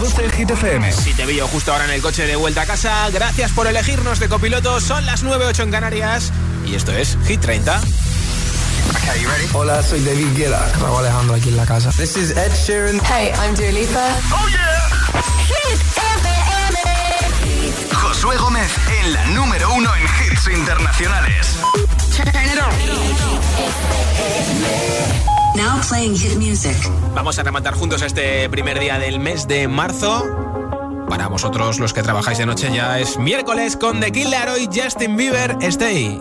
Reproduce el Hit FM. Si te veo justo ahora en el coche de vuelta a casa, gracias por elegirnos de copiloto. Son las 9.08 en Canarias y esto es Hit 30. Hola, soy David Guetta. Raúl Alejandro aquí en la casa. This is Ed Sheeran. Hey, I'm Dua Lipa. ¡Oh, yeah! Hit FM. Josué Gómez en la número uno en hits internacionales. Now playing hit music. Vamos a rematar juntos este primer día del mes de marzo. Para vosotros, los que trabajáis de noche, ya es miércoles con The Killer y Justin Bieber. Stay.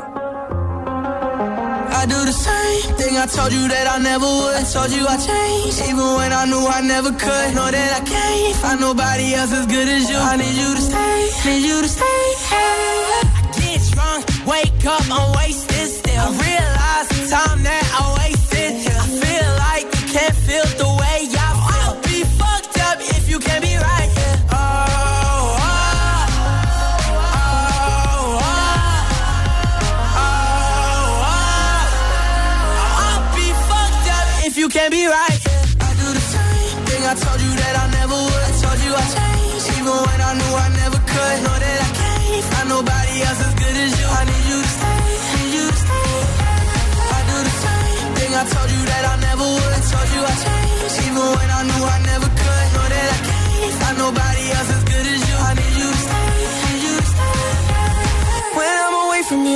I do the same thing I told you that I never would. Told you I changed, even when I knew I never could. Know that I can't find nobody else as good as you. I need you to stay, need you to stay. Hey. I get drunk, wake up, I'm wasted still. I realize the time that I wasted.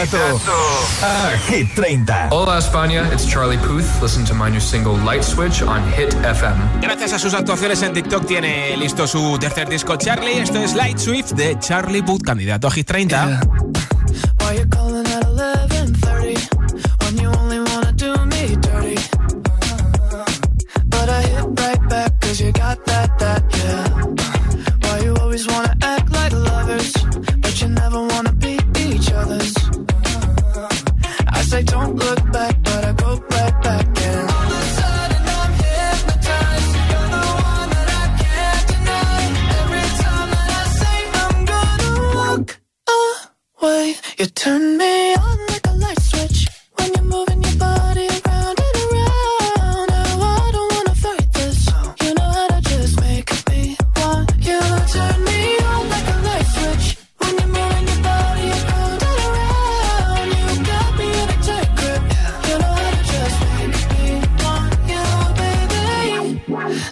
A Hit 30. Hola España, it's Charlie Puth. Listen to my new single Light Switch on Hit FM. Gracias a sus actuaciones en TikTok tiene listo su tercer disco Charlie. Esto es Light Swift de Charlie Puth, candidato a Hit 30. Why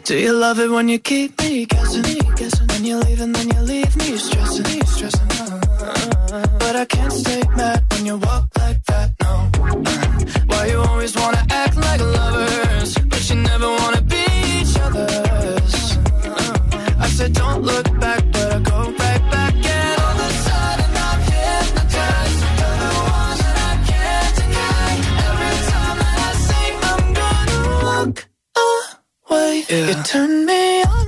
Do you love it when you keep me guessing? guessing? When you leave and then you leave me stressing, stressing. Uh, uh. But I can't stay mad when you walk like that, no. Why you always wanna act like lovers, but you never wanna be each other's? Uh, I said don't look back, away, you turn me on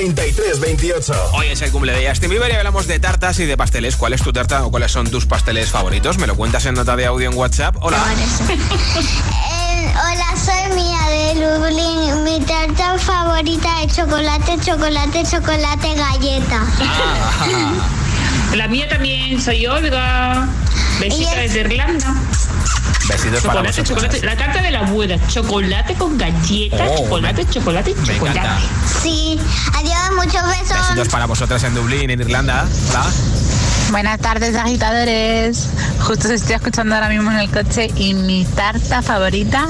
1033 28. Hoy es el cumple de Justin Bieber y hablamos de tartas y de pasteles. ¿Cuál es tu tarta o cuáles son tus pasteles favoritos? Me lo cuentas en nota de audio en WhatsApp. Hola. Eh, hola, soy Mía de Lublin. Mi tarta favorita es chocolate, chocolate, chocolate, galleta. Ah. La mía también, soy Olga. Besita desde Irlanda. Besitos para chocolate. La tarta de la abuela. Chocolate con galletas, oh, chocolate, chocolate, chocolate. Sí. Adiós, muchos besos. Besitos para vosotras en Dublín, en Irlanda. Hola. Buenas tardes, agitadores. Justo os estoy escuchando ahora mismo en el coche y mi tarta favorita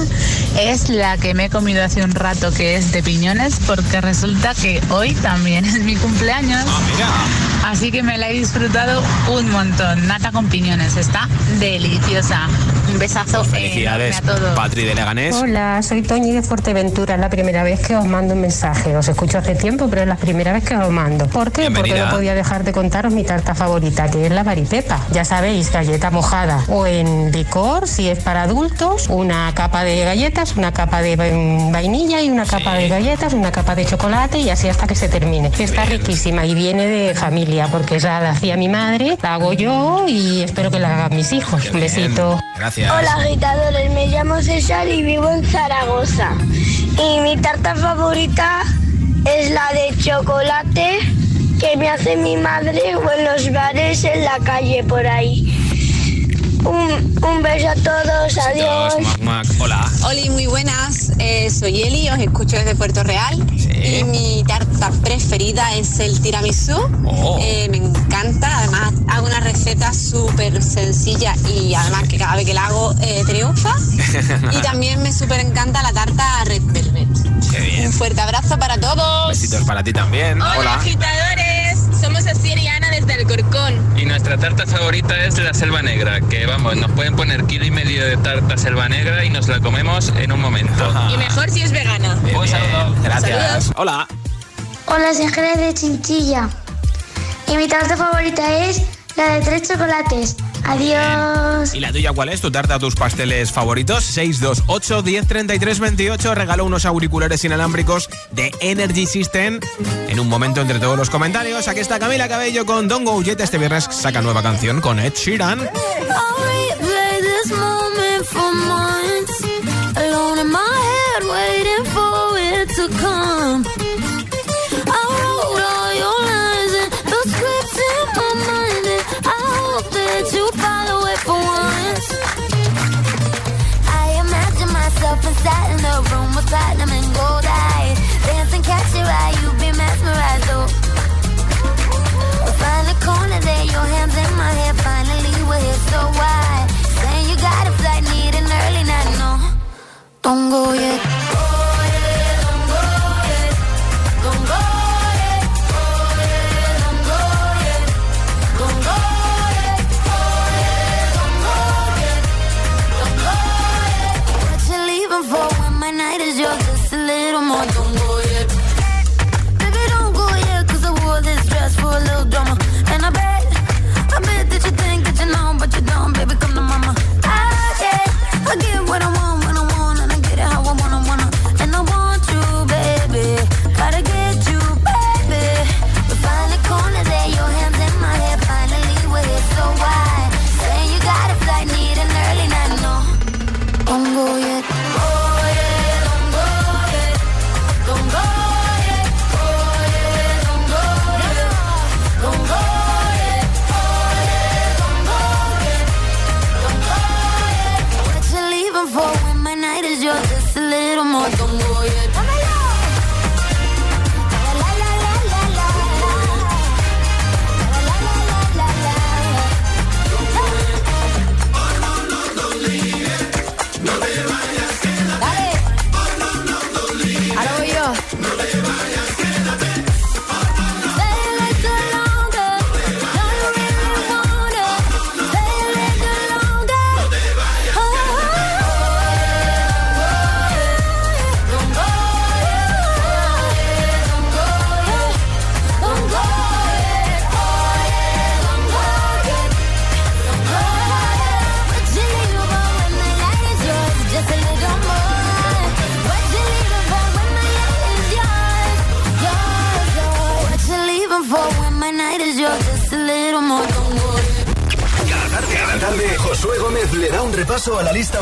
es la que me he comido hace un rato, que es de piñones, porque resulta que hoy también es mi cumpleaños. Ah, Así que me la he disfrutado un montón. Nata con piñones, está deliciosa. Un besazo Felicidades, a todos. Patri de Leganés. Hola, soy Toñi de Fuerteventura. Es la primera vez que os mando un mensaje. Os escucho hace tiempo, pero es la primera vez que os mando. ¿Por qué? Porque no podía dejar de contaros mi tarta favorita, que es la varipepa. Ya sabéis, galleta mojada o en licor, si es para adultos, una capa de galletas, una capa de vainilla y una capa de galletas, una capa de chocolate y así hasta que se termine. Está riquísima y viene de familia, porque esa la hacía mi madre, la hago yo y espero que la hagan mis hijos. Un besito. Gracias. Hola agitadores, me llamo César y vivo en Zaragoza. Y mi tarta favorita es la de chocolate que me hace mi madre o en los bares en la calle por ahí. Un, un beso a todos, adiós. Mac, Mac, hola. Oli, muy buenas. Eh, soy Eli, os escucho desde Puerto Real. Y mi tarta preferida es el tiramisú. Oh. Eh, me encanta. Además, hago una receta súper sencilla y además que cada vez que la hago eh, triunfa. y también me súper encanta la tarta Red Velvet. Qué bien. Un fuerte abrazo para todos. Besitos para ti también. Hola, hola. agitadores somos Asier y Ana desde Alcorcón. Y nuestra tarta favorita es la selva negra, que vamos, nos pueden poner kilo y medio de tarta selva negra y nos la comemos en un momento. Y mejor si es vegana. Bien, saludo. Gracias. Hola. Hola, soy de Chinchilla. Y mi tarta favorita es la de tres chocolates. Adiós. ¿Y la tuya cuál es? ¿Tu tarta, tus pasteles favoritos? 628 1033 28. Regaló unos auriculares inalámbricos de Energy System. En un momento entre todos los comentarios, aquí está Camila Cabello con Don Go Jet. Este viernes saca nueva canción con Ed Sheeran. pongo y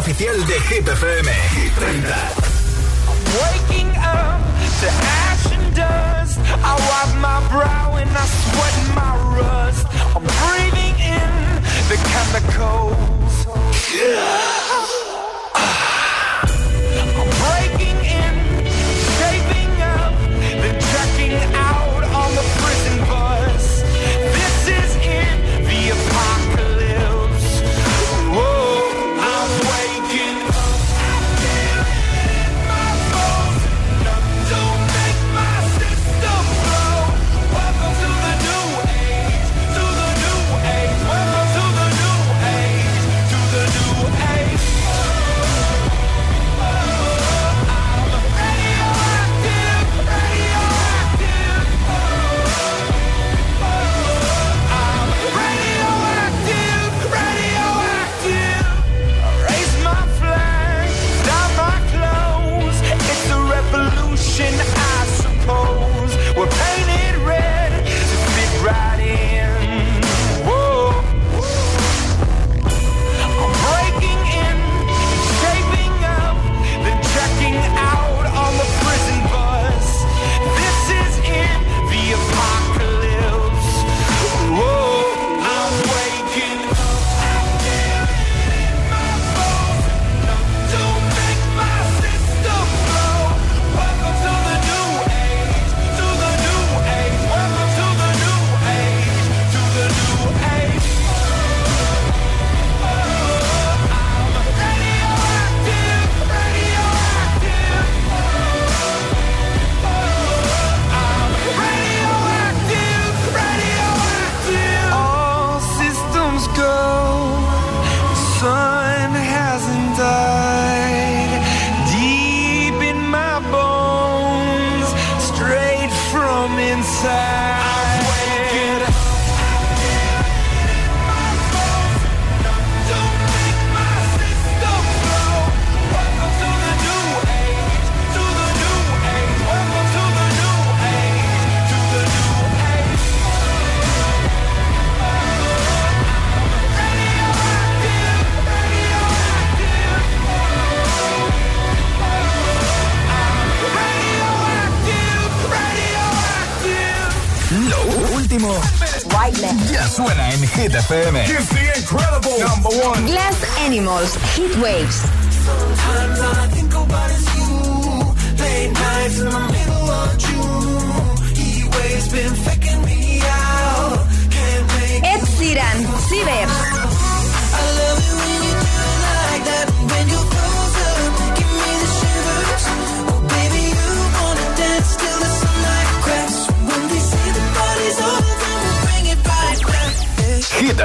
oficial de Hit Heatwave.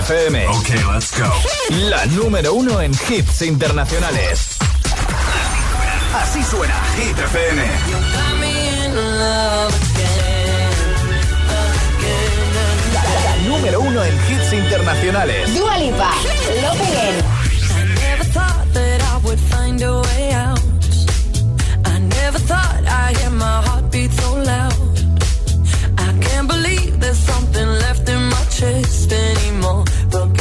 FM. Ok, let's go. La número uno en hits internacionales. Así suena Hit FM. La, número uno en hits internacionales. Dua Lipa, Love Again. interest anymore. But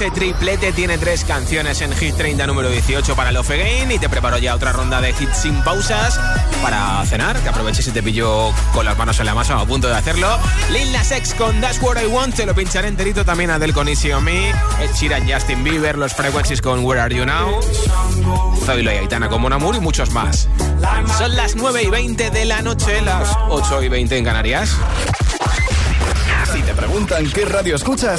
Este triplete tiene tres canciones en Hit 30 número 18 para Love Again y te preparo ya otra ronda de hits sin pausas para cenar, que aproveches si te pillo con las manos en la masa a punto de hacerlo. Lil Nas con That's What I Want, te lo pincharé enterito también Adele con Easy On Me, Ed Sheeran, Justin Bieber, Los Frequencies con Where Are You Now, Zoilo y Aitana con Monamur y muchos más. Son las 9 y 20 de la noche, las 8 y 20 en Canarias. Si te preguntan qué radio escuchas,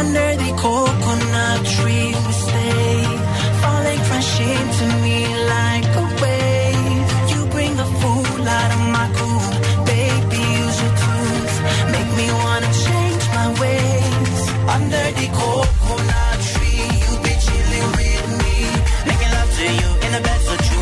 Under the coconut tree we stay, falling fresh to me like a wave. You bring the fool out of my cool, baby, use your tools. Make me wanna change my ways. Under the coconut tree, you be chilling with me, making love to you in the bed so true.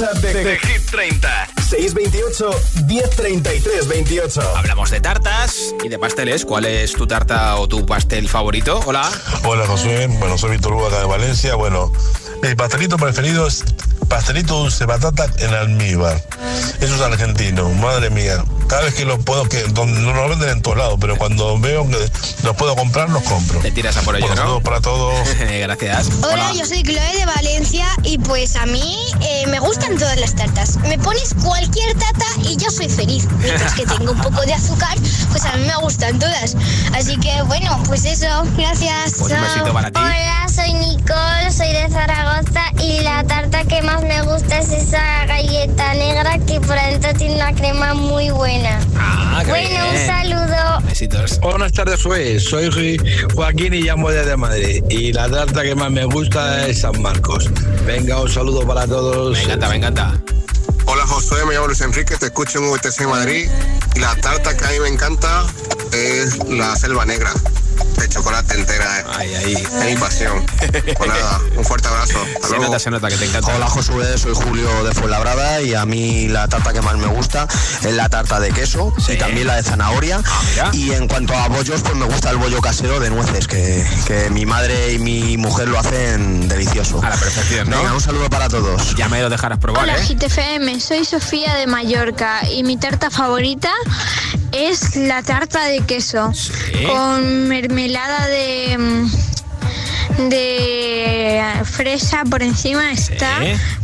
WhatsApp de, de Hit 30. 628 1033 28. Hablamos de tartas y de pasteles. ¿Cuál es tu tarta o tu pastel favorito? Hola. Hola Josué, bueno soy Víctor Hugo acá de Valencia, bueno, mi pastelito preferido es pastelito dulce batata en almíbar. Eso es argentino, madre mía. Cada vez que los puedo, que donde no lo venden en todos lados, pero cuando veo que los puedo comprar, los compro. Te tiras a por ello, Bueno, ¿no? saludos para todos. Gracias. Hola, yo soy Chloe de Valencia y pues a mí eh, me gustan todas las tartas. Me pones cualquier tarta y yo soy feliz. Mientras que tengo un poco de azúcar, pues a mí me gustan todas. Así que bueno, pues eso, gracias. Pues un besito para ti. Hola, soy Nicole, soy de Zaragoza y la tarta que más me gusta es esa galleta negra que por adentro tiene una crema muy buena. Ah, qué bueno, un saludo. Besitos. Buenas tardes, soy, soy Jo- Joaquín y llamo desde Madrid. Y la tarta que más me gusta es San Marcos. Venga, un saludo para todos. Me encanta, me encanta. Hola Josué, me llamo Luis Enrique, te escucho en VTC Madrid y la tarta que a mí me encanta es la selva negra de chocolate entera. Es mi pasión. Pues nada, un fuerte abrazo. Hasta Se luego. nota, se nota que te encanta. Hola Josué, soy Julio de Fuenlabrada y a mí la tarta que más me gusta es la tarta de queso y también la de zanahoria. y en cuanto a bollos, pues me gusta el bollo casero de nueces, que, que mi madre y mi mujer lo hacen delicioso. A la perfección, ¿no? Venga, un saludo para todos. Ya me lo dejarás probar, Hola ¿eh? GTFM, soy Sofía de Mallorca y mi tarta favorita es la tarta de queso con mermelada de mm, de fresa por encima está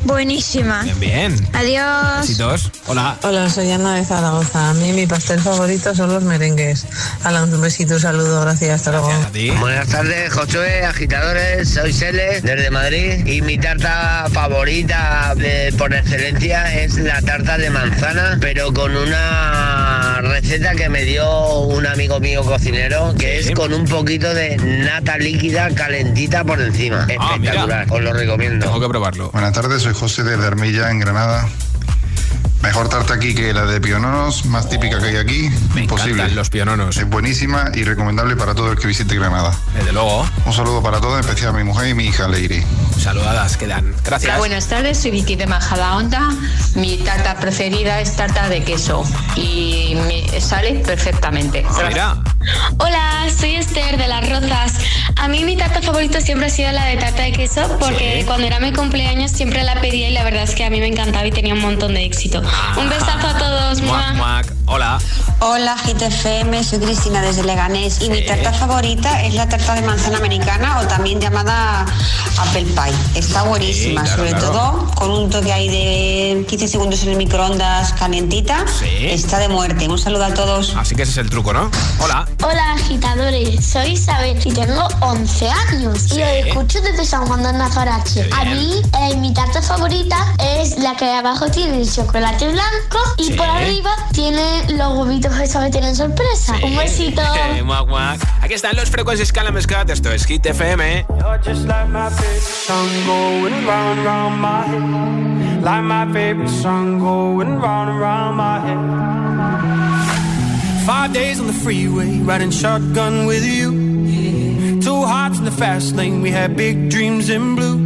buenísima. Bien, bien. Adiós. Besitos. Hola. Hola, soy Ana de Zaragoza. A mí mi pastel favorito son los merengues. Hala, un besito, un saludo, gracias, hasta luego. Buenas tardes, Josué, agitadores, soy Sele, desde Madrid y mi tarta favorita de- por excelencia es la tarta de manzana, pero con una receta que me dio un amigo mío cocinero, que es con un poquito de nata líquida calentita por encima. Espectacular, os lo recomiendo. Tengo que probarlo. Buenas tardes, soy José de Armilla, en Granada. Mejor tarta aquí que la de piononos, más típica que hay aquí, imposible. los piononos. Es buenísima y recomendable para todo el que visite Granada. Desde luego. Un saludo para todos, en especial a mi mujer y mi hija Leiri. Saludadas quedan. Gracias. Hola, buenas tardes, soy Vicky de Majadahonda. Mi tarta preferida es tarta de queso y me sale perfectamente. mira. Hola, soy Esther de Las Rozas. A mí mi tarta favorita siempre ha sido la de tarta de queso porque cuando era mi cumpleaños siempre la pedía y la verdad es que a mí me encantaba y tenía un montón de éxito. Un besazo a todos. Muac, ¡mua! muac. Hola. Hola, GTFM, soy Cristina desde Leganés y mi tarta favorita es la tarta de manzana americana o también llamada apple pie. Está buenísima, claro, sobre claro. todo con un toque ahí de 15 segundos en el microondas calientita. Está de muerte. Un saludo a todos. Así que ese es el truco, ¿no? Hola. Hola agitadores, soy Isabel y tengo 11 años y os escucho desde San Juan de Nazarache. A mí eh, mi tarta favorita es la que abajo tiene el chocolate blanco y por arriba tiene los huevitos esos que tienen sorpresa. Un besito. Muac, muac. Aquí están los frecuencias Calam Scott. Esto es Hit FM. Five days on the freeway, riding shotgun with you. Two hearts in the fast lane, we had big dreams in blue.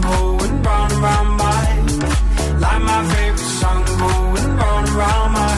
going round and my. Like my favorite song going round and round my.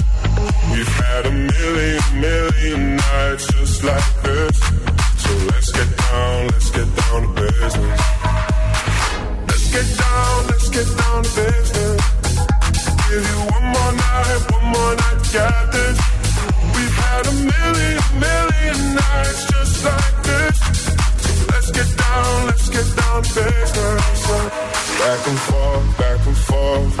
We've had a million, million nights just like this. So let's get down, let's get down to business. Let's get down, let's get down to business. Give you one more night, one more night get this. We've had a million, million nights just like this. So let's get down, let's get down to business. Back and forth, back and forth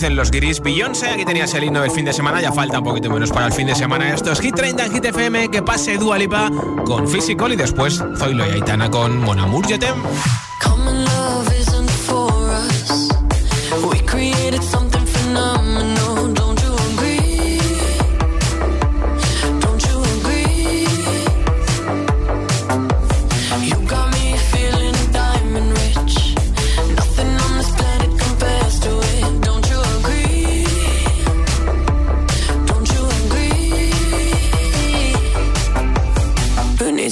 Dicen los guiris. Beyoncé, aquí tenías el himno del fin de semana, ya falta un poquito menos para el fin de semana. Esto es Hit 30 en Hit FM, que pase Dua Lipa con Physical y después Zoilo y Aitana con Mon Amour Je t'aime. Common love isn't for us. We created something phenomenal.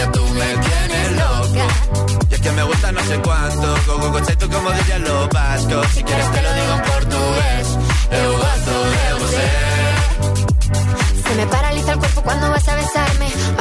Niña, tú me tienes loca. Y es que me gusta no sé cuánto, go go tú como dirían los vascos. Si quieres te lo digo en portugués, eu gosto de você. Se me paraliza el cuerpo cuando vas a besarme.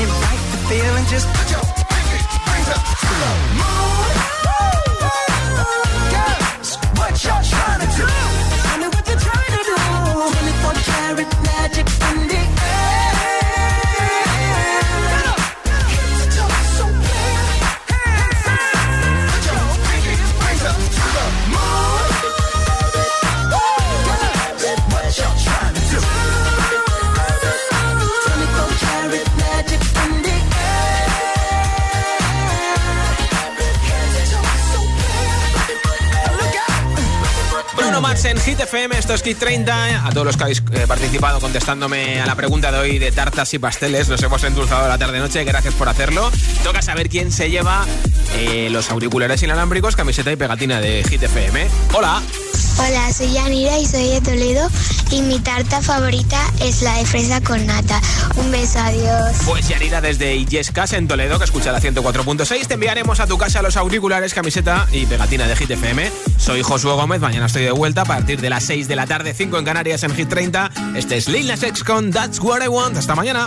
invite the feeling. Just put your pinky rings up en Hit FM, esto es Hit 30. A todos los que habéis eh, participado contestándome a la pregunta de hoy de tartas y pasteles, nos hemos endulzado la tarde-noche, gracias por hacerlo. Toca saber quién se lleva eh, los auriculares inalámbricos, camiseta y pegatina de Hit FM. ¡Hola! Hola, soy Yanira y soy de Toledo y mi tarta favorita es la de fresa con nata. Un beso, adiós. Pues Yanira desde Illescas en Toledo, que escucha la 104.6, te enviaremos a tu casa los auriculares, camiseta y pegatina de Hit FM. Soy Josué Gómez, mañana estoy de vuelta a partir de las 6 de la tarde, 5 en Canarias en Hit 30. Este es Lil Nas X con That's What I Want. Hasta mañana.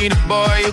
Need a boy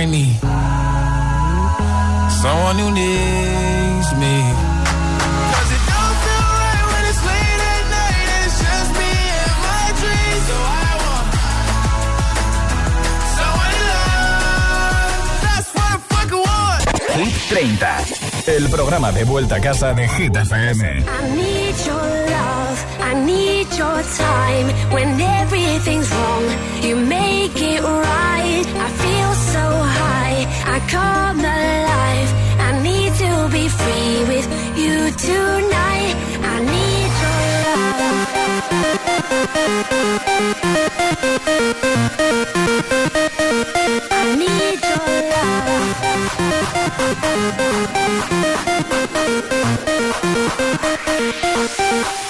I need someone who needs me. Cause it don't feel right when it's late at night and it's just me and my dreams. So I want someone to love. That's what I fucking want. Hit 30, el programa de vuelta a casa de Hit FM. I need your love, I need your time. When love. I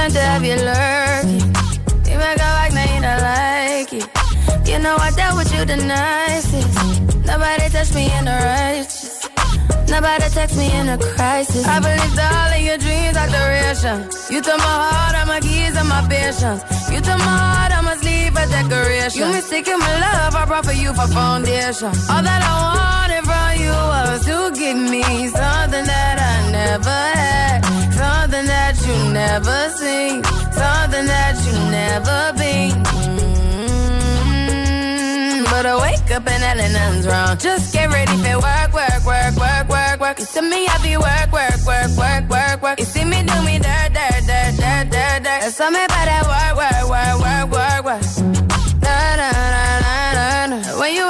Time to have you lurking. You make a like, now you don't like it. You know I dealt with you the nicest. Nobody touched me in the righteous. Nobody text me in a crisis. I believed all of your dreams are duration. You took my heart, all my keys, and my patience. You took my heart, a decoration. You mistaken my love, I brought for you for foundation. All that I wanted from you was to give me something that I never had, something that you never seen, something that you never been. Mm, But I wake up and hell and nothing's wrong. Just get ready for work, work, work, work, work, work. You see me, I be work, work, work, work, work, work. You see me do me dirt, dirt, dirt, dirt, dirt, dirt. All me about that work, work, work, work, work, work. Na na na na na. When you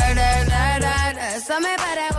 da, da,